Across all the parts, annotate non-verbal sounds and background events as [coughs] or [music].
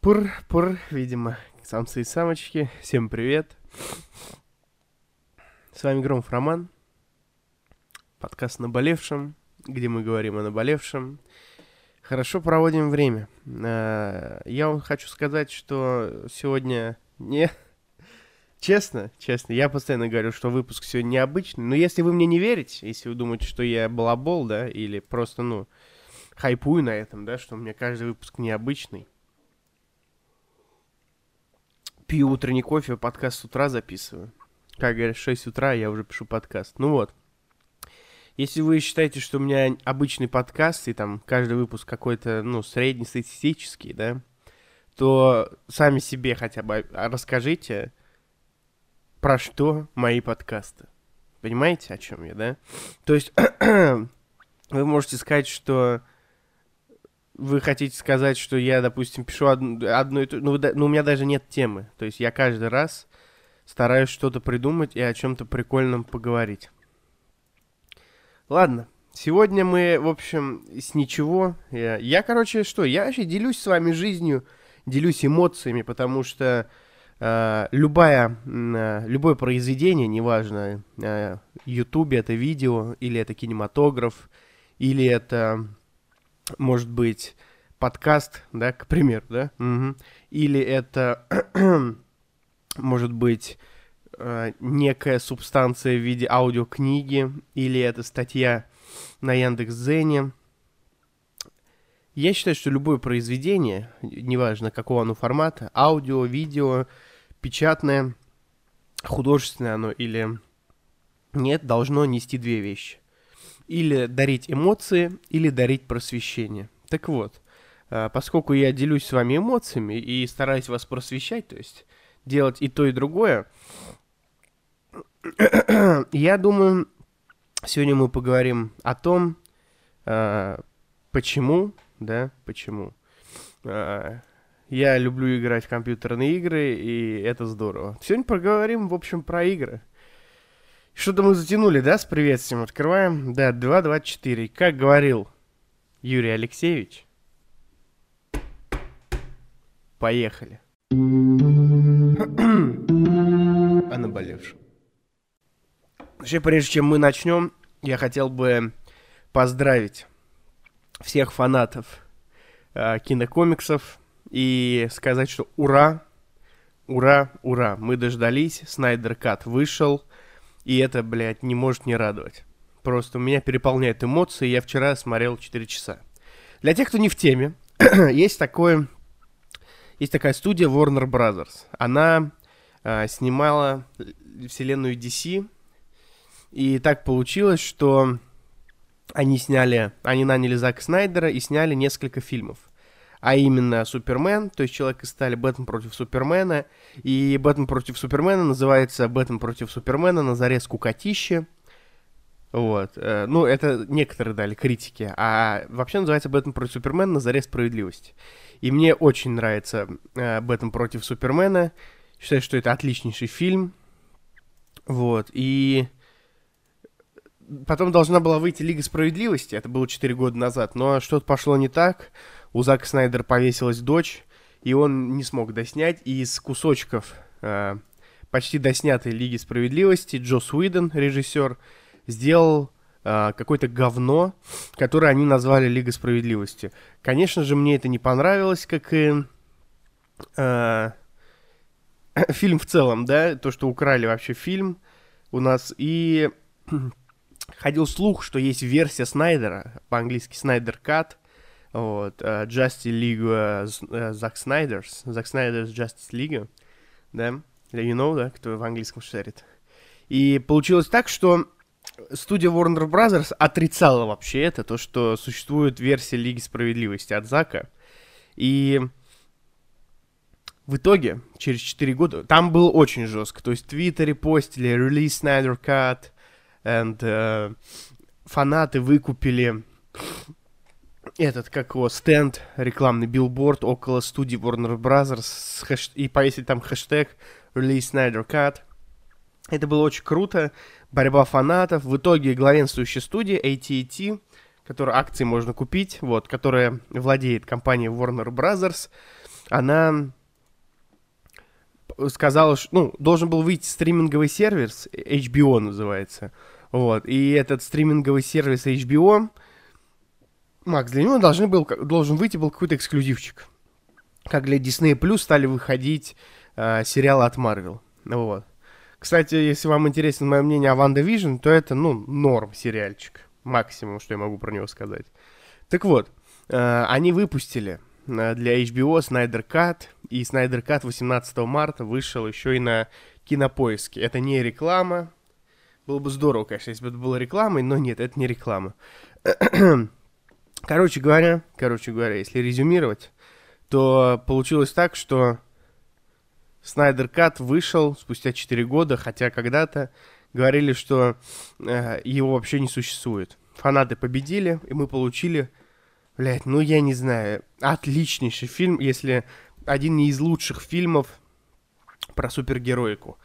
Пур-пур, видимо, самцы и самочки. Всем привет. С вами Громов Роман. Подкаст «Наболевшем», где мы говорим о наболевшем. Хорошо проводим время. А, я вам хочу сказать, что сегодня не... [laughs] Честно, честно, я постоянно говорю, что выпуск сегодня необычный, но если вы мне не верите, если вы думаете, что я балабол, да, или просто, ну, хайпую на этом, да, что у меня каждый выпуск необычный, пью утренний кофе, подкаст с утра записываю. Как говорят, 6 утра я уже пишу подкаст. Ну вот. Если вы считаете, что у меня обычный подкаст, и там каждый выпуск какой-то, ну, среднестатистический, да, то сами себе хотя бы расскажите, про что мои подкасты. Понимаете, о чем я, да? То есть [clears throat] вы можете сказать, что вы хотите сказать, что я, допустим, пишу одну, одну и ту... Ну, да, ну, у меня даже нет темы. То есть я каждый раз стараюсь что-то придумать и о чем-то прикольном поговорить. Ладно, сегодня мы, в общем, с ничего. Я, я короче, что, я вообще делюсь с вами жизнью, делюсь эмоциями, потому что э, любая, э, любое произведение, неважно, э, YouTube это видео, или это кинематограф, или это может быть подкаст, да, к примеру, да, угу. или это [clears throat] может быть э, некая субстанция в виде аудиокниги, или это статья на Яндекс.Зене. Я считаю, что любое произведение, неважно какого оно формата, аудио, видео, печатное, художественное оно или нет, должно нести две вещи или дарить эмоции, или дарить просвещение. Так вот, а, поскольку я делюсь с вами эмоциями и стараюсь вас просвещать, то есть делать и то, и другое, [coughs] я думаю, сегодня мы поговорим о том, а, почему, да, почему а, я люблю играть в компьютерные игры, и это здорово. Сегодня поговорим, в общем, про игры. Что-то мы затянули, да, с приветствием? Открываем. Да, 2.24. Как говорил Юрий Алексеевич. Поехали. [clears throat] о наболевшем. Вообще, прежде чем мы начнем, я хотел бы поздравить всех фанатов э, кинокомиксов и сказать, что ура, ура, ура, мы дождались, Снайдер Кат вышел, и это, блядь, не может не радовать. Просто меня переполняют эмоции. Я вчера смотрел 4 часа. Для тех, кто не в теме, [clears throat] есть такое... Есть такая студия Warner Brothers. Она э, снимала вселенную DC. И так получилось, что они сняли... Они наняли Зака Снайдера и сняли несколько фильмов а именно Супермен, то есть Человек из стали, Бэтмен против Супермена, и Бэтмен против Супермена называется Бэтмен против Супермена на заре скукотище. Вот. Э, ну, это некоторые дали критики. А вообще называется Бэтмен против Супермена на заре справедливости. И мне очень нравится э, Бэтмен против Супермена. Считаю, что это отличнейший фильм. Вот. И потом должна была выйти Лига Справедливости. Это было 4 года назад. Но что-то пошло не так у Зака Снайдера повесилась дочь, и он не смог доснять. И из кусочков э, почти доснятой Лиги Справедливости Джос Уидон, режиссер, сделал э, какое-то говно, которое они назвали Лига Справедливости. Конечно же, мне это не понравилось, как и э, [coughs] фильм в целом, да, то, что украли вообще фильм у нас. И [coughs] ходил слух, что есть версия Снайдера, по-английски Снайдер Кат, вот, uh, Justice League Zack Snyder's, Zack Snyder's Justice League, да, you know, да, кто в английском шарит. И получилось так, что студия Warner Brothers отрицала вообще это, то, что существует версия Лиги Справедливости от Зака. И в итоге, через 4 года, там было очень жестко. То есть Твиттере постили Release Snyder Cut, and uh, фанаты выкупили этот, как его, стенд, рекламный билборд около студии Warner Brothers хэш... и повесить там хэштег Release Snyder Cut. Это было очень круто. Борьба фанатов. В итоге главенствующая студия AT&T, которой акции можно купить, вот, которая владеет компанией Warner Brothers, она сказала, что, ну, должен был выйти стриминговый сервис, HBO называется, вот, и этот стриминговый сервис HBO, Макс, для него должны был, должен выйти был какой-то эксклюзивчик. Как для Disney Plus стали выходить э, сериалы от Marvel, вот. Кстати, если вам интересно мое мнение о WandaVision, то это, ну, норм сериальчик. Максимум, что я могу про него сказать. Так вот, э, они выпустили э, для HBO Snyder Cut, и Snyder Cut 18 марта вышел еще и на Кинопоиске. Это не реклама. Было бы здорово, конечно, если бы это было рекламой, но нет, это не реклама. Короче говоря, короче говоря, если резюмировать, то получилось так, что Снайдер Кат вышел спустя 4 года, хотя когда-то говорили, что э, его вообще не существует. Фанаты победили, и мы получили, блядь, ну я не знаю, отличнейший фильм, если один из лучших фильмов про супергероику.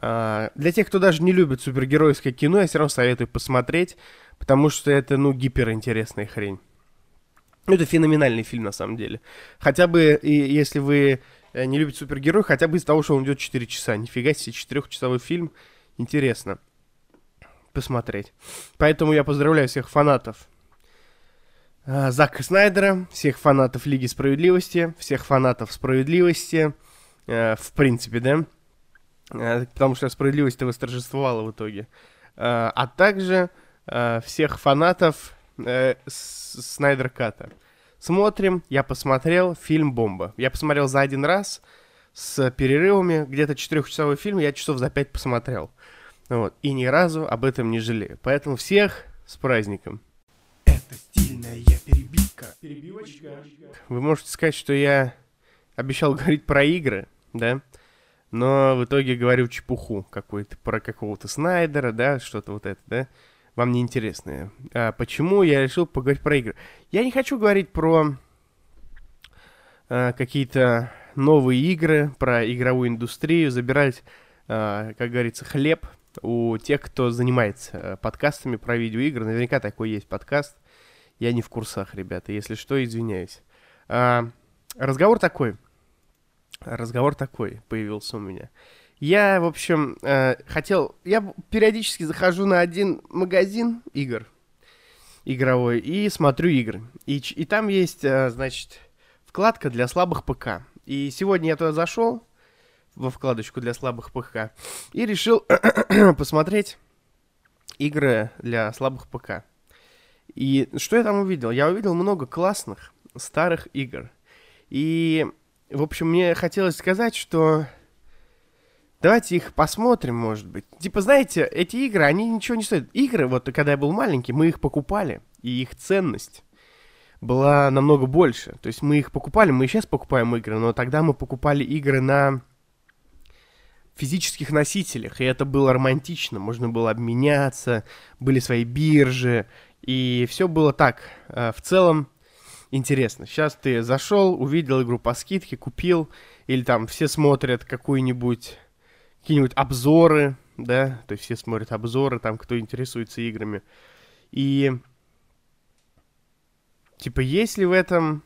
Э, для тех, кто даже не любит супергеройское кино, я все равно советую посмотреть, потому что это, ну, гиперинтересная хрень. Это феноменальный фильм, на самом деле. Хотя бы, и, если вы Э, не любит супергерой, хотя бы из-за того, что он идет 4 часа. Нифига себе, четырехчасовой фильм. Интересно посмотреть. Поэтому я поздравляю всех фанатов э, Зака Снайдера, всех фанатов Лиги Справедливости, всех фанатов Справедливости, э, в принципе, да, э, потому что справедливость восторжествовала в итоге, э, а также э, всех фанатов э, Снайдер Ката. Смотрим, я посмотрел фильм «Бомба». Я посмотрел за один раз с перерывами, где-то четырехчасовой фильм я часов за пять посмотрел. Вот. И ни разу об этом не жалею. Поэтому всех с праздником. Это стильная перебивка. Перебивочка. Вы можете сказать, что я обещал говорить про игры, да? Но в итоге говорю чепуху какую-то про какого-то Снайдера, да, что-то вот это, да? Вам не интересные. А почему я решил поговорить про игры? Я не хочу говорить про а, какие-то новые игры, про игровую индустрию, забирать, а, как говорится, хлеб у тех, кто занимается а, подкастами про видеоигры. Наверняка такой есть подкаст. Я не в курсах, ребята. Если что, извиняюсь. А, разговор такой. Разговор такой появился у меня. Я, в общем, э, хотел... Я периодически захожу на один магазин игр игровой и смотрю игры. И, и там есть, э, значит, вкладка для слабых ПК. И сегодня я туда зашел, во вкладочку для слабых ПК, и решил [coughs] посмотреть игры для слабых ПК. И что я там увидел? Я увидел много классных старых игр. И, в общем, мне хотелось сказать, что Давайте их посмотрим, может быть. Типа, знаете, эти игры, они ничего не стоят. Игры, вот когда я был маленький, мы их покупали, и их ценность была намного больше. То есть мы их покупали, мы и сейчас покупаем игры, но тогда мы покупали игры на физических носителях, и это было романтично, можно было обменяться, были свои биржи, и все было так, э, в целом интересно. Сейчас ты зашел, увидел игру по скидке, купил, или там все смотрят какую-нибудь какие-нибудь обзоры, да, то есть все смотрят обзоры, там, кто интересуется играми. И, типа, есть ли в этом,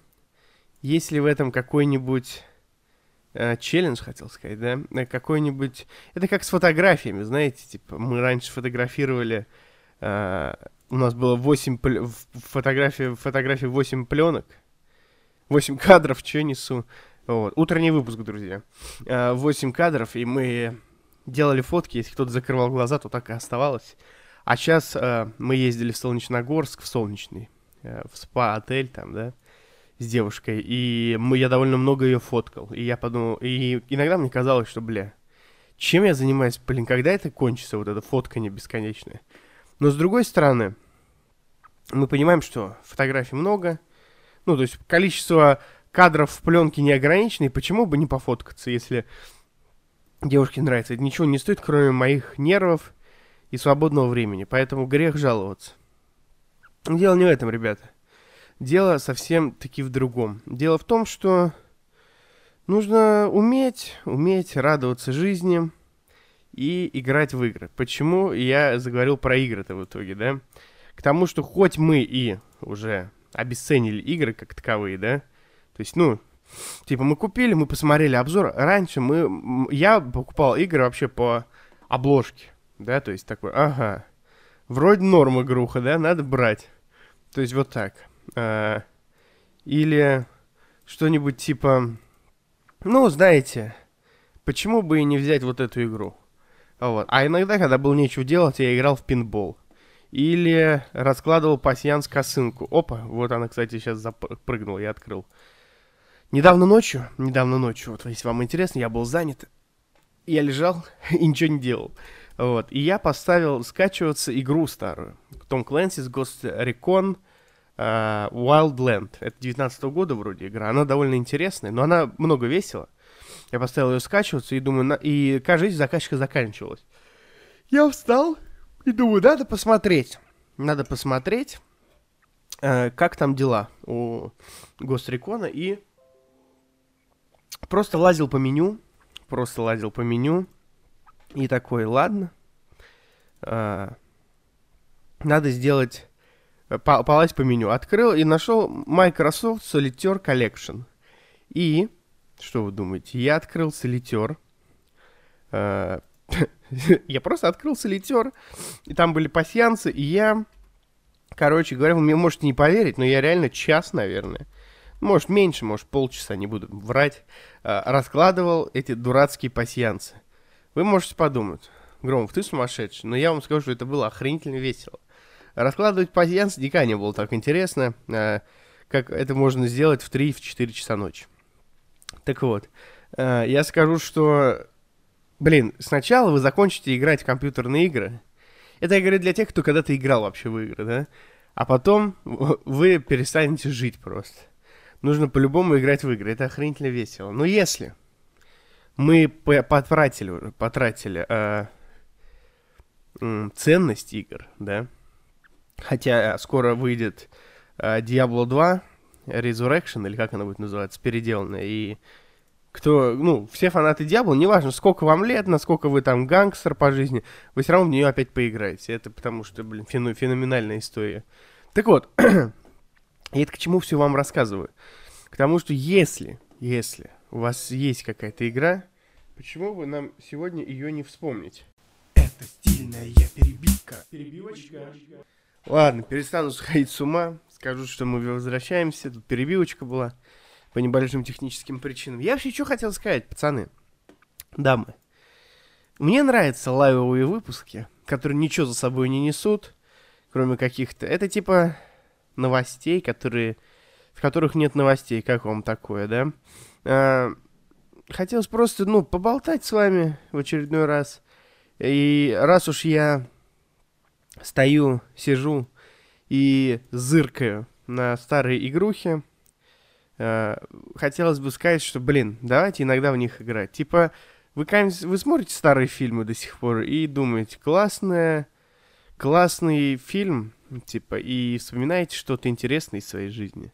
есть ли в этом какой-нибудь э, челлендж, хотел сказать, да, э, какой-нибудь, это как с фотографиями, знаете, типа, мы раньше фотографировали, э, у нас было 8 пл... фотографий, фотографий 8 пленок, 8 кадров, что несу, вот. Утренний выпуск, друзья. 8 кадров, и мы делали фотки, если кто-то закрывал глаза, то так и оставалось. А сейчас э, мы ездили в Солнечногорск, в Солнечный, э, в спа-отель там, да, с девушкой, и мы, я довольно много ее фоткал, и я подумал, и иногда мне казалось, что, бля, чем я занимаюсь, блин, когда это кончится, вот эта фотка не бесконечная. Но с другой стороны, мы понимаем, что фотографий много, ну, то есть количество кадров в пленке не ограничено, и почему бы не пофоткаться, если девушке нравится. Это ничего не стоит, кроме моих нервов и свободного времени. Поэтому грех жаловаться. Дело не в этом, ребята. Дело совсем-таки в другом. Дело в том, что нужно уметь, уметь радоваться жизни и играть в игры. Почему я заговорил про игры-то в итоге, да? К тому, что хоть мы и уже обесценили игры как таковые, да? То есть, ну, Типа мы купили, мы посмотрели обзор. Раньше мы, я покупал игры вообще по обложке, да, то есть такой, ага, вроде норма игруха, да, надо брать. То есть вот так. А, или что-нибудь типа, ну, знаете, почему бы и не взять вот эту игру? Вот. А иногда, когда было нечего делать, я играл в пинбол. Или раскладывал пасьянс косынку. Опа, вот она, кстати, сейчас запрыгнула, я открыл. Недавно ночью, недавно ночью, вот если вам интересно, я был занят. Я лежал [laughs] и ничего не делал. Вот. И я поставил скачиваться игру старую. Том Clancy's Ghost Recon uh, Wildland. Это 19 -го года вроде игра. Она довольно интересная, но она много весила. Я поставил ее скачиваться и думаю, на... и кажется, заказчика заканчивалась. Я встал и думаю, надо посмотреть. Надо посмотреть, э, как там дела у Гострикона. И просто лазил по меню. Просто лазил по меню. И такой, ладно. Э, надо сделать... Э, полазь по меню. Открыл и нашел Microsoft Solitaire Collection. И что вы думаете? Я открыл солитер. Э, [laughs] я просто открыл солитер, и там были пассианцы, и я, короче говоря, вы мне можете не поверить, но я реально час, наверное, может меньше, может полчаса, не буду врать, э, раскладывал эти дурацкие пассианцы. Вы можете подумать, Громов, ты сумасшедший, но я вам скажу, что это было охренительно весело. Раскладывать пассианцы никогда не было так интересно, э, как это можно сделать в 3-4 часа ночи. Так вот, э, я скажу, что, блин, сначала вы закончите играть в компьютерные игры. Это говорю для тех, кто когда-то играл вообще в игры, да? А потом вы перестанете жить просто. Нужно по-любому играть в игры. Это охренительно весело. Но если мы потратили, потратили э, ценность игр, да? Хотя скоро выйдет э, Diablo 2, Resurrection, или как она будет называться, переделанная, и кто, ну, все фанаты Диабло, неважно, сколько вам лет, насколько вы там гангстер по жизни, вы все равно в нее опять поиграете. Это потому что, блин, феноменальная история. Так вот, [clears throat] и это к чему все вам рассказываю? К тому, что если, если у вас есть какая-то игра, почему бы нам сегодня ее не вспомнить? Это стильная перебивка. Перебивочка. Ладно, перестану сходить с ума скажу, что мы возвращаемся. Тут перебивочка была по небольшим техническим причинам. Я вообще что хотел сказать, пацаны, дамы. Мне нравятся лайвовые выпуски, которые ничего за собой не несут, кроме каких-то... Это типа новостей, которые... в которых нет новостей. Как вам такое, да? А, хотелось просто, ну, поболтать с вами в очередной раз. И раз уж я стою, сижу и зыркаю на старые игрухи, э, хотелось бы сказать, что, блин, давайте иногда в них играть. Типа, вы, вы смотрите старые фильмы до сих пор и думаете, классная, классный фильм, типа, и вспоминаете что-то интересное из своей жизни.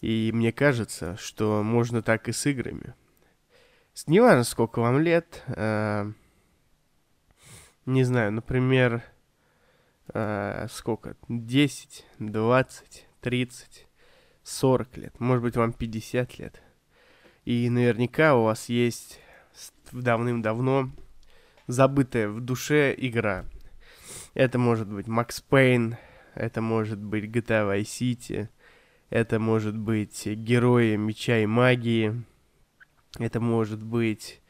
И мне кажется, что можно так и с играми. Неважно, сколько вам лет, э, не знаю, например, э, сколько? 10, 20, 30, 40 лет. Может быть, вам 50 лет. И наверняка у вас есть давным-давно забытая в душе игра. Это может быть Макс Пейн, это может быть GTA Vice City, это может быть Герои Меча и Магии, это может быть...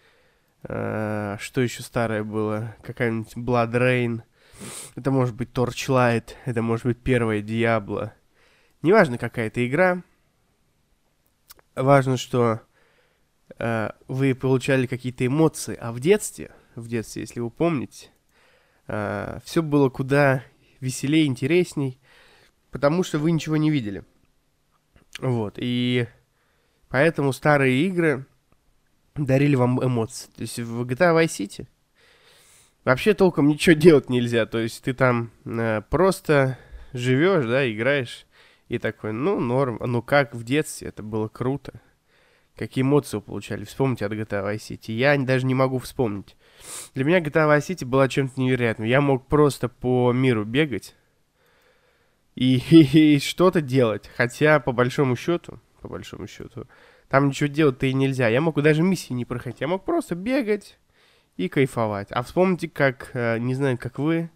Э, что еще старое было? Какая-нибудь Blood Rain — это может быть Torchlight, это может быть первая Диабло. Неважно, какая это игра. Важно, что э, вы получали какие-то эмоции. А в детстве, в детстве, если вы помните, все было куда веселее, интересней, потому что вы ничего не видели. Вот, и поэтому старые игры дарили вам эмоции. То есть в GTA Vice City вообще толком ничего [laughs] делать нельзя. То есть ты там э, просто живешь, да, играешь. И такой, ну, норм. Ну, как в детстве, это было круто. Какие эмоции вы получали. Вспомните от GTA Vice City. Я даже не могу вспомнить. Для меня GTA Vice City была чем-то невероятным. Я мог просто по миру бегать и, [laughs] и, и что-то делать. Хотя, по большому счету, по большому счету, Там ничего делать-то и нельзя. Я мог даже миссии не проходить. Я мог просто бегать и кайфовать. А вспомните, как, э, не знаю, как вы,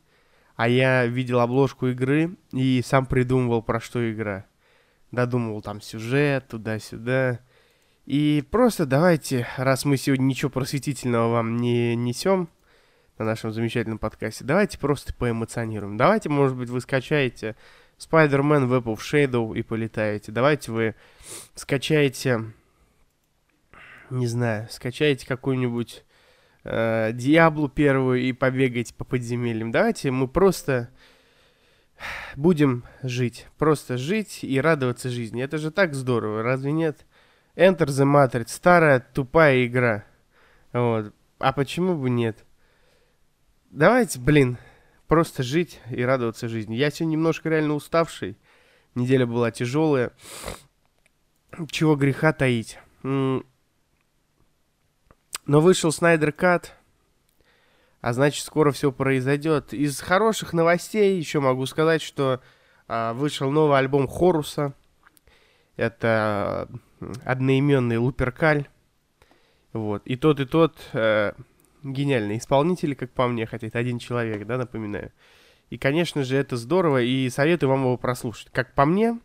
а я видел обложку игры и сам придумывал, про что игра. Додумывал там сюжет, туда-сюда. И просто давайте, раз мы сегодня ничего просветительного вам не несем на нашем замечательном подкасте, давайте просто поэмоционируем. Давайте, может быть, вы скачаете Spider-Man Web of Shadow и полетаете. Давайте вы скачаете, не знаю, скачаете какую-нибудь э, Диаблу первую и побегаете по подземельям. Давайте мы просто будем жить. Просто жить и радоваться жизни. Это же так здорово, разве нет? Enter the Matrix. Старая тупая игра. Вот. А почему бы нет? Давайте, блин, просто жить и радоваться жизни. Я сегодня немножко реально уставший. Неделя была тяжелая. Чего греха таить. Но вышел Снайдер Кат. А значит, скоро все произойдет. Из хороших новостей еще могу сказать, что а, вышел новый альбом Хоруса. Это одноименный Луперкаль. Вот. И тот, и тот э, гениальные исполнители, как по мне, хотя это один человек, да, напоминаю. И, конечно же, это здорово, и советую вам его прослушать. Как по мне,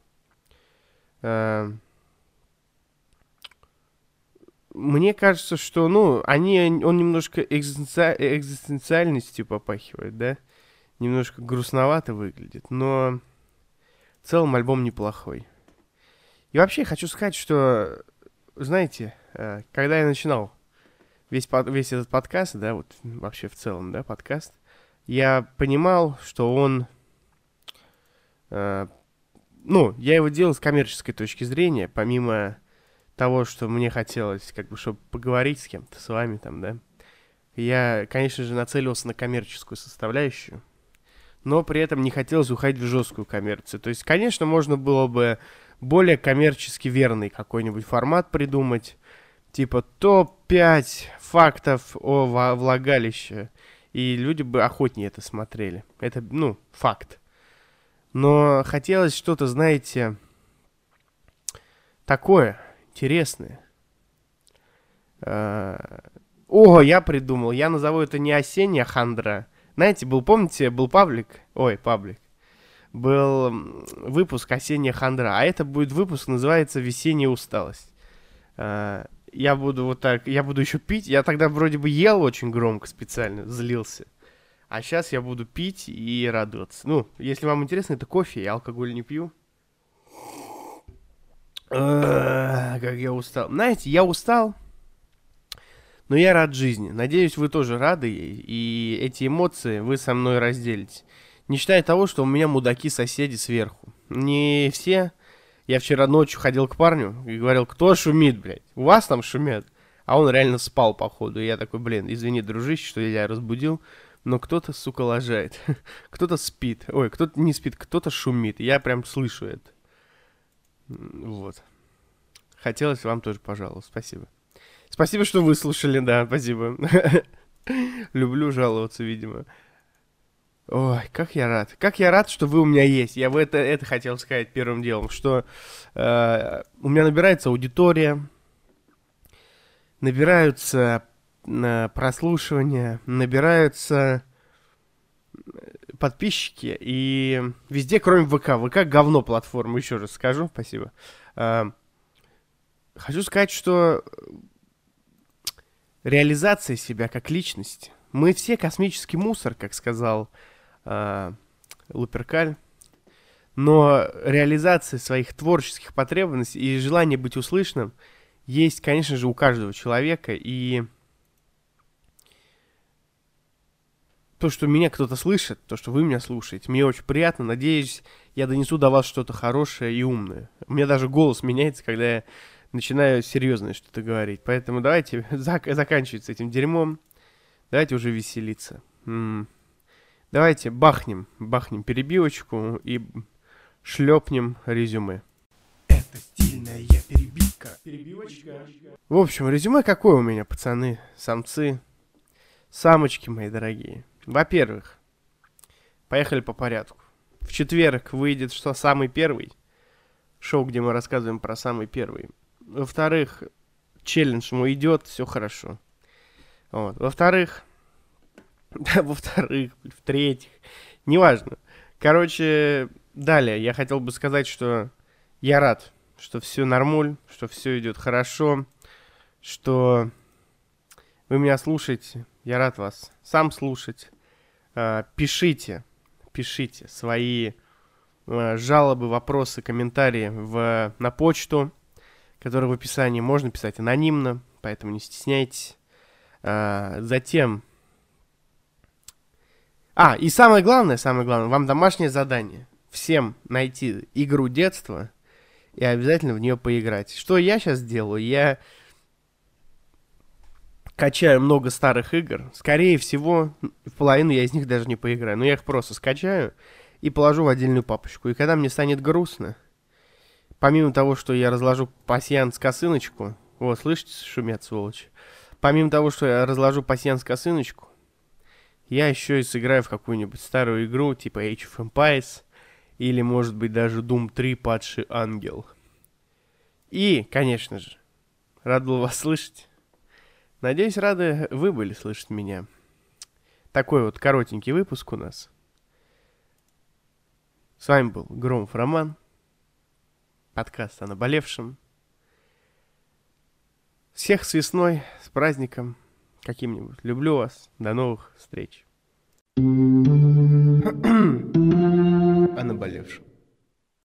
э, мне кажется, что, ну, они, он немножко экзистенци... экзистенциальностью попахивает, да? Немножко грустновато выглядит, но в целом альбом неплохой. И вообще хочу сказать, что, знаете, э, когда я начинал весь, весь этот подкаст, да, вот вообще в целом, да, подкаст, я понимал, что он, э, ну, я его делал с коммерческой точки зрения, помимо того, что мне хотелось, как бы, чтобы поговорить с кем-то, с вами там, да. Я, конечно же, нацелился на коммерческую составляющую, но при этом не хотелось уходить в жесткую коммерцию. То есть, конечно, можно было бы более коммерчески верный какой-нибудь формат придумать, типа топ-5 фактов о влагалище, и люди бы охотнее это смотрели. Это, ну, факт. Но хотелось что-то, знаете, такое интересное. А, о, я придумал. Я назову это не осенняя хандра. Знаете, был, помните, был паблик? Ой, паблик. Был выпуск осенняя хандра. А это будет выпуск, называется весенняя усталость. А, я буду вот так, я буду еще пить. Я тогда вроде бы ел очень громко специально, злился. А сейчас я буду пить и радоваться. Ну, если вам интересно, это кофе, я алкоголь не пью. Как я устал. Знаете, я устал, но я рад жизни. Надеюсь, вы тоже рады, и эти эмоции вы со мной разделите. Не считая того, что у меня мудаки-соседи сверху. Не все, я вчера ночью ходил к парню и говорил, кто шумит, блядь? У вас там шумят? А он реально спал, походу. И я такой, блин, извини, дружище, что я разбудил, но кто-то, сука, лажает. [laughs] кто-то спит. Ой, кто-то не спит, кто-то шумит. Я прям слышу это. Вот. Хотелось вам тоже, пожалуйста. Спасибо. Спасибо, что выслушали, да, спасибо. [laughs] Люблю жаловаться, видимо. Ой, как я рад. Как я рад, что вы у меня есть. Я это, это хотел сказать первым делом, что э, у меня набирается аудитория, набираются э, прослушивания, набираются э, подписчики, и везде, кроме ВК. ВК говно платформа, еще раз скажу, спасибо. Э, хочу сказать, что реализация себя как личности. Мы все космический мусор, как сказал э, Луперкаль. Но реализация своих творческих потребностей и желание быть услышанным есть, конечно же, у каждого человека. И то, что меня кто-то слышит, то, что вы меня слушаете, мне очень приятно. Надеюсь, я донесу до вас что-то хорошее и умное. У меня даже голос меняется, когда я начинаю серьезно что-то говорить. Поэтому давайте [laughs] зак- заканчивать с этим дерьмом. Давайте уже веселиться. М-м. Давайте бахнем, бахнем перебивочку и шлепнем резюме. Это стильная перебивка. Перебивочка. В общем, резюме какое у меня, пацаны, самцы, самочки мои дорогие. Во-первых, поехали по порядку. В четверг выйдет что самый первый. Шоу, где мы рассказываем про самый первый Во-вторых, челлендж мой идет, все хорошо. Вот. Во-вторых, [laughs] во-вторых, в-третьих, неважно. Короче, далее я хотел бы сказать, что я рад, что все нормуль, что все идет хорошо, что вы меня слушаете. Я рад вас сам слушать. А, пишите, пишите свои а, жалобы, вопросы, комментарии в, на почту, которая в описании. Можно писать анонимно, поэтому не стесняйтесь. А, затем... А, и самое главное, самое главное, вам домашнее задание. Всем найти игру детства и обязательно в нее поиграть. Что я сейчас делаю? Я качаю много старых игр. Скорее всего, в половину я из них даже не поиграю. Но я их просто скачаю и положу в отдельную папочку. И когда мне станет грустно, помимо того, что я разложу пассианс косыночку, вот, слышите, шумят сволочи. Помимо того, что я разложу пассианс косыночку, я еще и сыграю в какую-нибудь старую игру, типа Age of Empires, или, может быть, даже Doom 3 Падший Ангел. И, конечно же, рад был вас слышать. Надеюсь, рады вы были слышать меня. Такой вот коротенький выпуск у нас. С вами был Громов Роман. Подкаст о наболевшем. Всех с весной, с праздником каким-нибудь. Люблю вас. До новых встреч. о наболевшем.